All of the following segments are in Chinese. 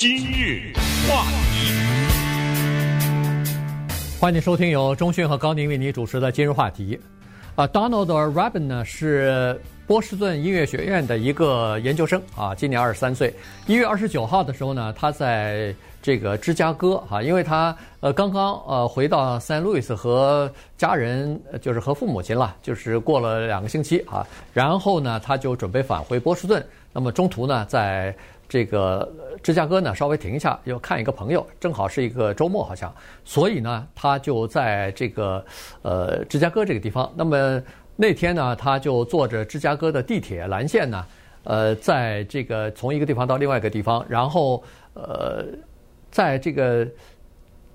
今日话题，欢迎收听由中讯和高宁为你主持的今日话题。啊，Donald Rabin 呢是波士顿音乐学院的一个研究生啊，今年二十三岁。一月二十九号的时候呢，他在这个芝加哥啊，因为他呃刚刚呃回到 San Luis 和家人，就是和父母亲了，就是过了两个星期啊，然后呢他就准备返回波士顿。那么中途呢，在这个芝加哥呢，稍微停一下，要看一个朋友，正好是一个周末，好像，所以呢，他就在这个呃芝加哥这个地方。那么那天呢，他就坐着芝加哥的地铁蓝线呢，呃，在这个从一个地方到另外一个地方，然后呃，在这个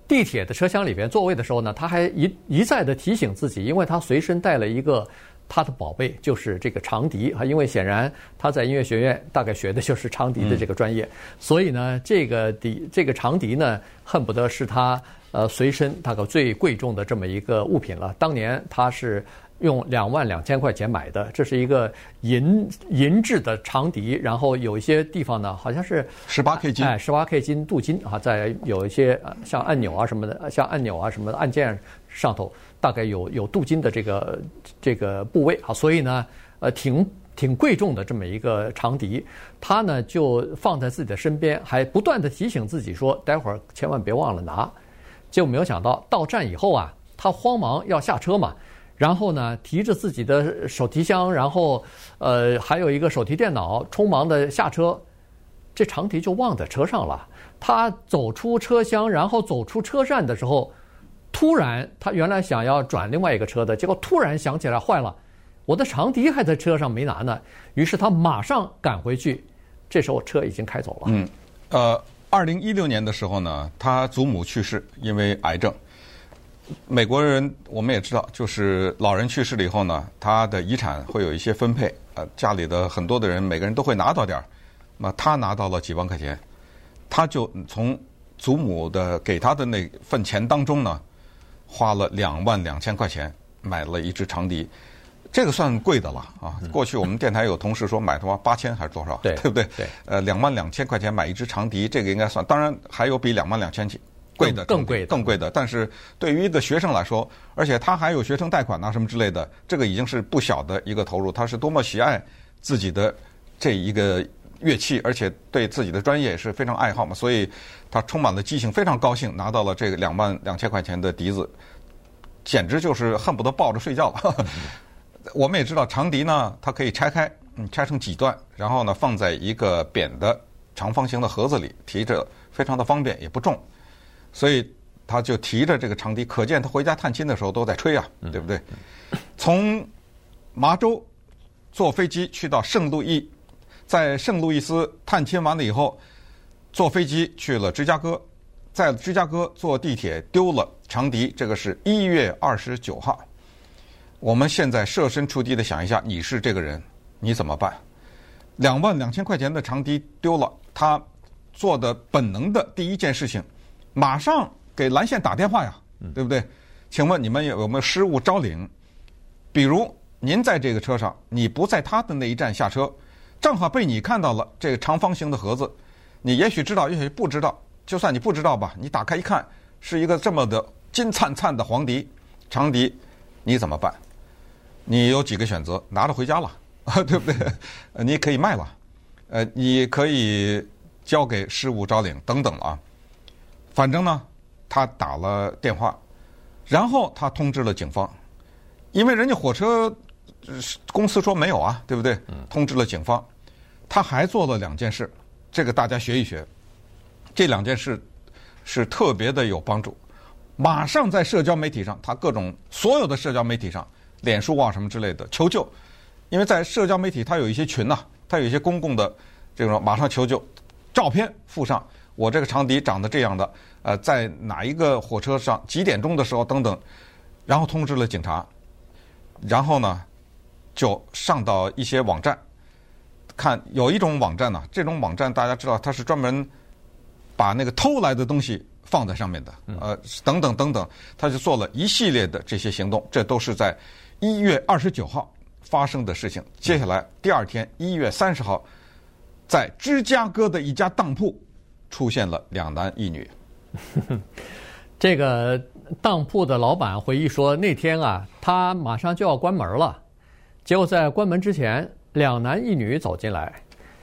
地铁的车厢里边座位的时候呢，他还一一再的提醒自己，因为他随身带了一个。他的宝贝就是这个长笛啊，因为显然他在音乐学院大概学的就是长笛的这个专业，所以呢，这个笛这个长笛呢，恨不得是他呃随身大概最贵重的这么一个物品了。当年他是用两万两千块钱买的，这是一个银银制的长笛，然后有一些地方呢，好像是十八 K 金，哎，十八 K 金镀金啊，在有一些像按钮啊什么的，像按钮啊什么的按键上头。大概有有镀金的这个这个部位啊，所以呢，呃，挺挺贵重的这么一个长笛，他呢就放在自己的身边，还不断的提醒自己说，待会儿千万别忘了拿。结果没有想到到站以后啊，他慌忙要下车嘛，然后呢提着自己的手提箱，然后呃还有一个手提电脑，匆忙的下车，这长笛就忘在车上了。他走出车厢，然后走出车站的时候。突然，他原来想要转另外一个车的，结果突然想起来，坏了，我的长笛还在车上没拿呢。于是他马上赶回去，这时候车已经开走了。嗯，呃，二零一六年的时候呢，他祖母去世，因为癌症。美国人我们也知道，就是老人去世了以后呢，他的遗产会有一些分配，呃，家里的很多的人每个人都会拿到点儿。那么他拿到了几万块钱，他就从祖母的给他的那份钱当中呢。花了两万两千块钱买了一支长笛，这个算贵的了啊！过去我们电台有同事说买他妈八千还是多少？对，不对？对。呃，两万两千块钱买一支长笛，这个应该算。当然还有比两万两千贵的更贵更贵的。但是对于一个学生来说，而且他还有学生贷款啊什么之类的，这个已经是不小的一个投入。他是多么喜爱自己的这一个乐器，而且对自己的专业也是非常爱好嘛，所以他充满了激情，非常高兴拿到了这个两万两千块钱的笛子，简直就是恨不得抱着睡觉了。我们也知道长笛呢，它可以拆开，嗯，拆成几段，然后呢放在一个扁的长方形的盒子里，提着非常的方便，也不重，所以他就提着这个长笛，可见他回家探亲的时候都在吹啊，对不对？从麻州坐飞机去到圣路易。在圣路易斯探亲完了以后，坐飞机去了芝加哥，在芝加哥坐地铁丢了长笛。这个是一月二十九号。我们现在设身处地的想一下，你是这个人，你怎么办？两万两千块钱的长笛丢了，他做的本能的第一件事情，马上给蓝线打电话呀，对不对？请问你们有没有失物招领？比如您在这个车上，你不在他的那一站下车。正好被你看到了这个长方形的盒子，你也许知道，也许不知道。就算你不知道吧，你打开一看，是一个这么的金灿灿的黄笛、长笛，你怎么办？你有几个选择？拿着回家了，对不对？你可以卖了，呃，你可以交给失物招领等等啊。反正呢，他打了电话，然后他通知了警方，因为人家火车公司说没有啊，对不对？通知了警方。他还做了两件事，这个大家学一学。这两件事是特别的有帮助。马上在社交媒体上，他各种所有的社交媒体上，脸书啊什么之类的求救，因为在社交媒体他有一些群呐、他有一些公共的这种马上求救，照片附上我这个长笛长得这样的，呃，在哪一个火车上几点钟的时候等等，然后通知了警察，然后呢就上到一些网站。看有一种网站呢，这种网站大家知道，它是专门把那个偷来的东西放在上面的，呃，等等等等，他就做了一系列的这些行动，这都是在一月二十九号发生的事情。接下来第二天一月三十号，在芝加哥的一家当铺出现了两男一女。这个当铺的老板回忆说，那天啊，他马上就要关门了，结果在关门之前，两男一女走进来，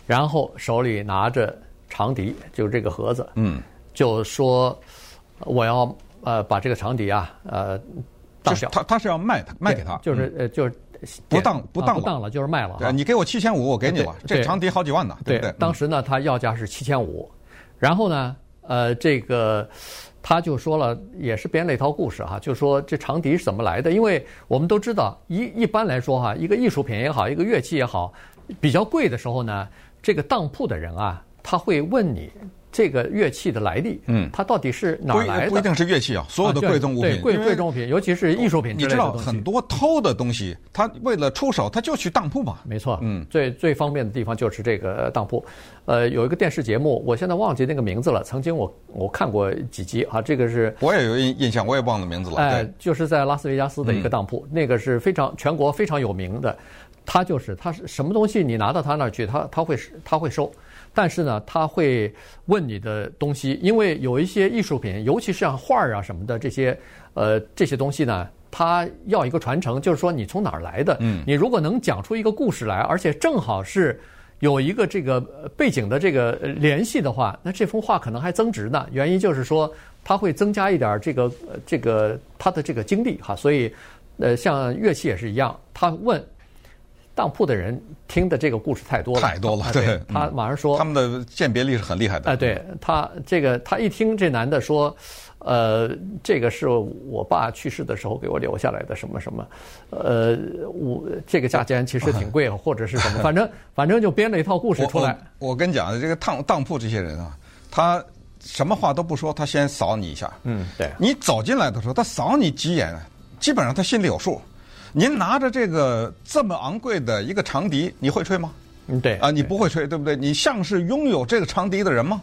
然后手里拿着长笛，就是这个盒子，嗯，就说我要呃把这个长笛啊呃当掉，他他是要卖他卖给他，就是呃就是不当不当不当了，就是卖了。对，你给我七千五，我给你了，这长笛好几万呢，对不对？当时呢，他要价是七千五，然后呢，呃，这个。他就说了，也是编了一套故事哈，就说这长笛是怎么来的？因为我们都知道，一一般来说哈，一个艺术品也好，一个乐器也好，比较贵的时候呢，这个当铺的人啊，他会问你。这个乐器的来历，嗯，它到底是哪来的？不一定是乐器啊，所有的贵重物品，贵贵重物品，尤其是艺术品。你知道很多偷的东西，他为了出手，他就去当铺嘛。没错，嗯，最最方便的地方就是这个当铺。呃，有一个电视节目，我现在忘记那个名字了。曾经我我看过几集啊，这个是我也有印印象，我也忘了名字了。哎，就是在拉斯维加斯的一个当铺，那个是非常全国非常有名的。他就是他是什么东西，你拿到他那儿去，他他会他会收。但是呢，他会问你的东西，因为有一些艺术品，尤其是像画儿啊什么的这些，呃，这些东西呢，他要一个传承，就是说你从哪儿来的？嗯，你如果能讲出一个故事来，而且正好是有一个这个背景的这个联系的话，那这幅画可能还增值呢。原因就是说，它会增加一点这个这个它的这个经历哈。所以，呃，像乐器也是一样，他问。当铺的人听的这个故事太多了，太多了。对，他马上说，他们的鉴别力是很厉害的。哎，对他这个，他一听这男的说，呃，这个是我爸去世的时候给我留下来的什么什么，呃，我这个价钱其实挺贵，或者是什么，反正反正就编了一套故事出来。我跟你讲，这个当当铺这些人啊，他什么话都不说，他先扫你一下。嗯，对。你走进来的时候，他扫你几眼，基本上他心里有数。您拿着这个这么昂贵的一个长笛，你会吹吗？嗯，对啊，你不会吹，对不对？你像是拥有这个长笛的人吗？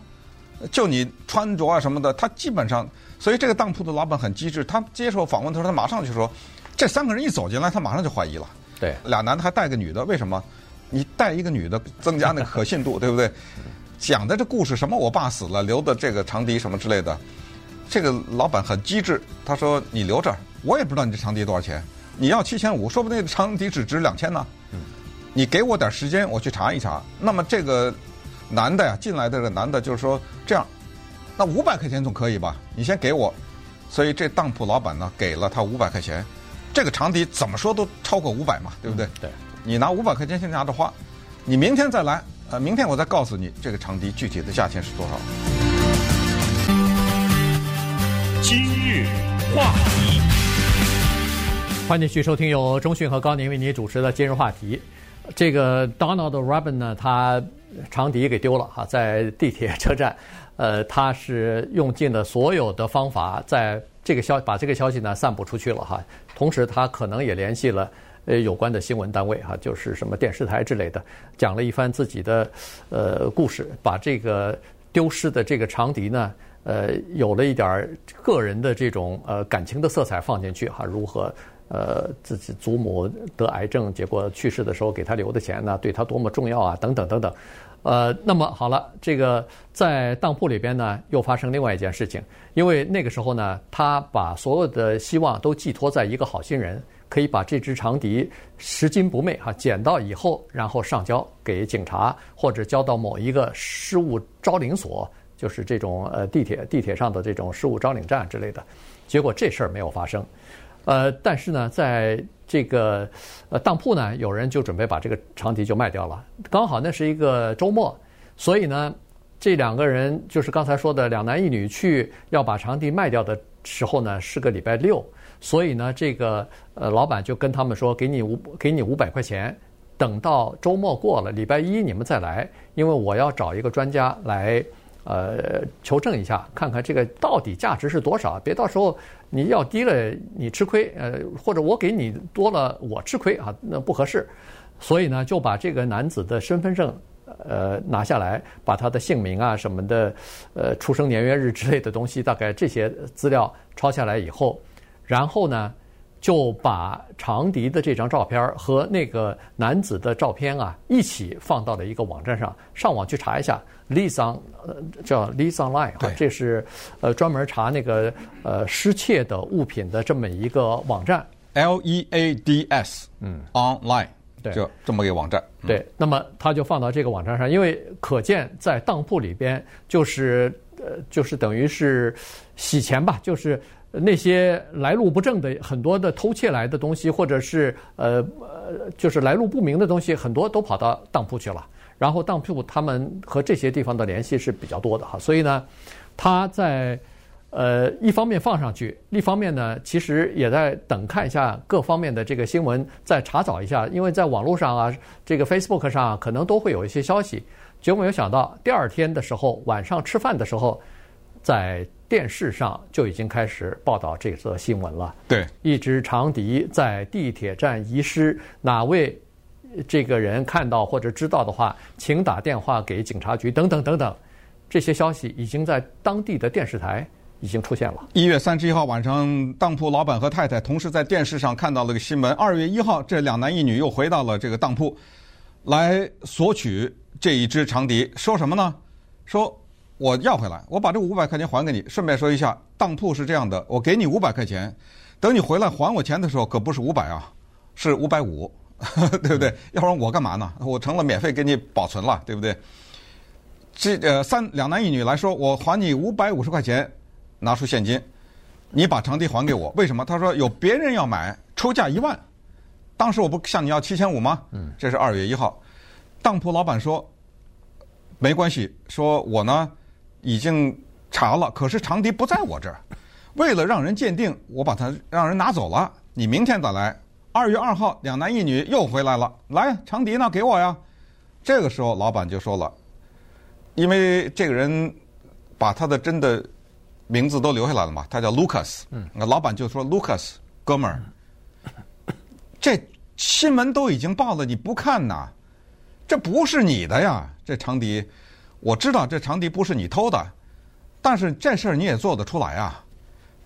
就你穿着啊什么的，他基本上，所以这个当铺的老板很机智，他接受访问的时候，他马上就说，这三个人一走进来，他马上就怀疑了。对，俩男的还带个女的，为什么？你带一个女的，增加那个可信度，对不对？讲的这故事什么？我爸死了，留的这个长笛什么之类的，这个老板很机智，他说你留着，我也不知道你这长笛多少钱。你要七千五，说不定长笛只值两千呢。嗯，你给我点时间，我去查一查。那么这个男的呀，进来的这个男的，就是说这样，那五百块钱总可以吧？你先给我。所以这当铺老板呢，给了他五百块钱。这个长笛怎么说都超过五百嘛，对不对？嗯、对。你拿五百块钱先拿着花，你明天再来，呃，明天我再告诉你这个长笛具体的价钱是多少。今日话题。欢迎继续收听由中讯和高宁为您主持的今日话题。这个 Donald Robin 呢，他长笛给丢了哈，在地铁车站，呃，他是用尽了所有的方法，在这个消把这个消息呢散布出去了哈。同时，他可能也联系了呃有关的新闻单位哈，就是什么电视台之类的，讲了一番自己的呃故事，把这个丢失的这个长笛呢，呃，有了一点个人的这种呃感情的色彩放进去哈，如何？呃，自己祖母得癌症，结果去世的时候给他留的钱呢，对他多么重要啊，等等等等。呃，那么好了，这个在当铺里边呢，又发生另外一件事情，因为那个时候呢，他把所有的希望都寄托在一个好心人，可以把这只长笛拾金不昧哈，捡到以后，然后上交给警察，或者交到某一个失物招领所，就是这种呃地铁地铁上的这种失物招领站之类的。结果这事儿没有发生。呃，但是呢，在这个呃当铺呢，有人就准备把这个长笛就卖掉了。刚好那是一个周末，所以呢，这两个人就是刚才说的两男一女去要把长笛卖掉的时候呢，是个礼拜六，所以呢，这个呃老板就跟他们说，给你五给你五百块钱，等到周末过了，礼拜一你们再来，因为我要找一个专家来。呃，求证一下，看看这个到底价值是多少？别到时候你要低了，你吃亏；呃，或者我给你多了，我吃亏啊，那不合适。所以呢，就把这个男子的身份证呃拿下来，把他的姓名啊什么的，呃，出生年月日之类的东西，大概这些资料抄下来以后，然后呢，就把长笛的这张照片和那个男子的照片啊一起放到了一个网站上，上网去查一下，Leads，呃，叫 Leads Online，啊，这是呃专门查那个呃失窃的物品的这么一个网站，L E A D S，嗯，Online，对，就这么一个网站。对，那么他就放到这个网站上，因为可见在当铺里边就是呃就是等于是洗钱吧，就是。那些来路不正的很多的偷窃来的东西，或者是呃呃，就是来路不明的东西，很多都跑到当铺去了。然后当铺他们和这些地方的联系是比较多的哈，所以呢，他在呃一方面放上去，一方面呢，其实也在等看一下各方面的这个新闻，再查找一下，因为在网络上啊，这个 Facebook 上，可能都会有一些消息。结果没有想到，第二天的时候晚上吃饭的时候，在电视上就已经开始报道这则新闻了。对，一支长笛在地铁站遗失，哪位这个人看到或者知道的话，请打电话给警察局等等等等。这些消息已经在当地的电视台已经出现了。一月三十一号晚上，当铺老板和太太同时在电视上看到了个新闻。二月一号，这两男一女又回到了这个当铺，来索取这一支长笛，说什么呢？说。我要回来，我把这五百块钱还给你。顺便说一下，当铺是这样的，我给你五百块钱，等你回来还我钱的时候，可不是五百啊，是五百五，对不对？要不然我干嘛呢？我成了免费给你保存了，对不对？这呃三两男一女来说，我还你五百五十块钱，拿出现金，你把长笛还给我。为什么？他说有别人要买，出价一万，当时我不向你要七千五吗？嗯，这是二月一号，当铺老板说没关系，说我呢。已经查了，可是长笛不在我这儿。为了让人鉴定，我把它让人拿走了。你明天再来。二月二号，两男一女又回来了。来，长笛呢？给我呀。这个时候，老板就说了，因为这个人把他的真的名字都留下来了嘛，他叫 Lucas。嗯。那老板就说：“Lucas，哥们儿，这新闻都已经报了，你不看呐？这不是你的呀，这长笛。”我知道这长笛不是你偷的，但是这事儿你也做得出来啊。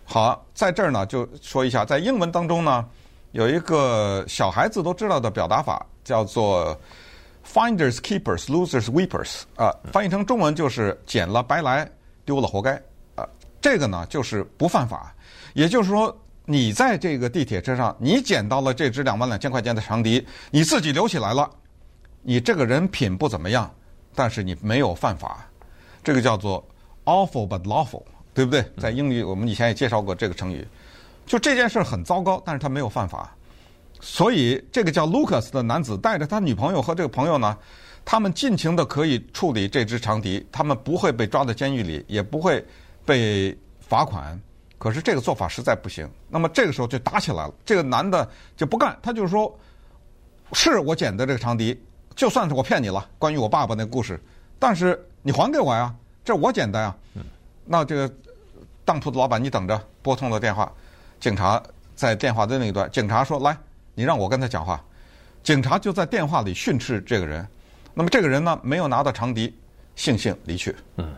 好，在这儿呢就说一下，在英文当中呢有一个小孩子都知道的表达法，叫做 “finders keepers, losers weepers” 啊，翻译成中文就是“捡了白来，丢了活该”啊。这个呢就是不犯法，也就是说你在这个地铁车上，你捡到了这支两万两千块钱的长笛，你自己留起来了，你这个人品不怎么样。但是你没有犯法，这个叫做 awful but lawful，对不对？在英语我们以前也介绍过这个成语。就这件事很糟糕，但是他没有犯法，所以这个叫 Lucas 的男子带着他女朋友和这个朋友呢，他们尽情的可以处理这只长笛，他们不会被抓到监狱里，也不会被罚款。可是这个做法实在不行。那么这个时候就打起来了，这个男的就不干，他就是说，是我捡的这个长笛。就算是我骗你了，关于我爸爸那故事，但是你还给我呀，这是我简单啊。那这个当铺的老板，你等着，拨通了电话，警察在电话的那一端，警察说：“来，你让我跟他讲话。”警察就在电话里训斥这个人。那么这个人呢，没有拿到长笛，悻悻离去。嗯，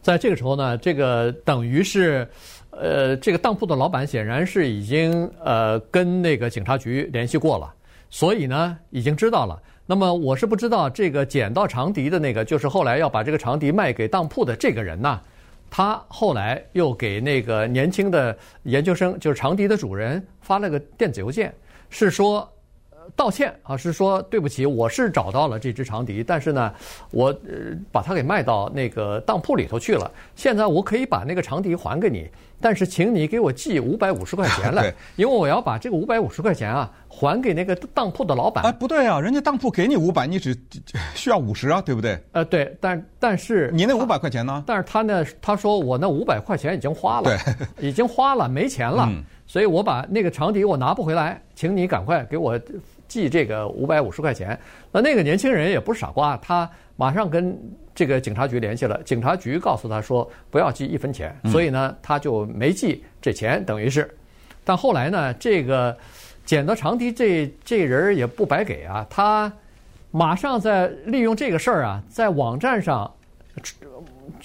在这个时候呢，这个等于是，呃，这个当铺的老板显然是已经呃跟那个警察局联系过了，所以呢，已经知道了。那么我是不知道这个捡到长笛的那个，就是后来要把这个长笛卖给当铺的这个人呢，他后来又给那个年轻的研究生，就是长笛的主人发了个电子邮件，是说道歉啊，是说对不起，我是找到了这只长笛，但是呢，我呃把它给卖到那个当铺里头去了，现在我可以把那个长笛还给你。但是，请你给我寄 五百五十块钱来，因为我要把这个五百五十块钱啊还给那个当铺的老板。哎，不对啊，人家当铺给你五百，你只需要五十啊，对不对？呃，对，但但是你那五百块钱呢？但是他呢，他说我那五百块钱已经花了，已经花了，没钱了，所以我把那个长笛我拿不回来，请你赶快给我寄这个五百五十块钱。那那个年轻人也不是傻瓜，他马上跟。这个警察局联系了，警察局告诉他说不要寄一分钱，所以呢，他就没寄这钱，等于是。但后来呢，这个捡到长笛这这人也不白给啊，他马上在利用这个事儿啊，在网站上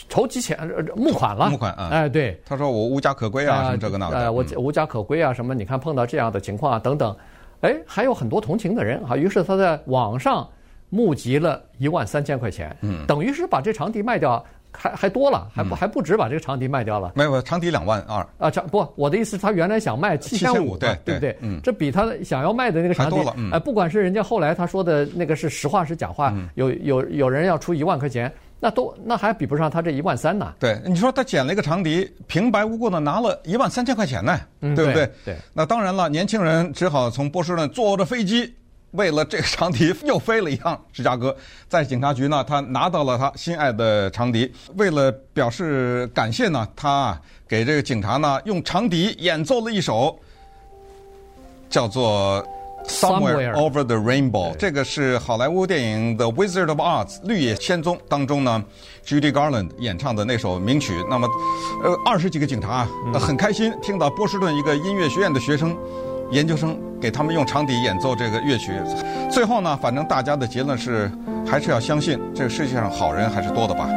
筹集钱募款了，募款啊！哎，对，他说我无家可归啊，什么这个那个，呃，我无家可归啊，什么？你看碰到这样的情况啊，等等，哎，还有很多同情的人啊，于是他在网上募集了一万三千块钱，嗯，等于是把这场地卖掉。还还多了，还不还不止把这个场地卖掉了。没有，场地两万二啊，场不，我的意思，他原来想卖七千五，对对不对？嗯，这比他想要卖的那个场地，哎，不管是人家后来他说的那个是实话是假话，有有有人要出一万块钱，那都那还比不上他这一万三呢。对，你说他捡了一个长笛，平白无故的拿了一万三千块钱呢，对不对？对。那当然了，年轻人只好从波士顿坐着飞机。为了这个长笛，又飞了一趟芝加哥，在警察局呢，他拿到了他心爱的长笛。为了表示感谢呢，他给这个警察呢用长笛演奏了一首叫做《Somewhere Over the Rainbow》。这个是好莱坞电影《The Wizard of Oz》绿野仙踪当中呢，Judy Garland 演唱的那首名曲。那么，呃，二十几个警察很开心听到波士顿一个音乐学院的学生。研究生给他们用长笛演奏这个乐曲，最后呢，反正大家的结论是，还是要相信这个世界上好人还是多的吧。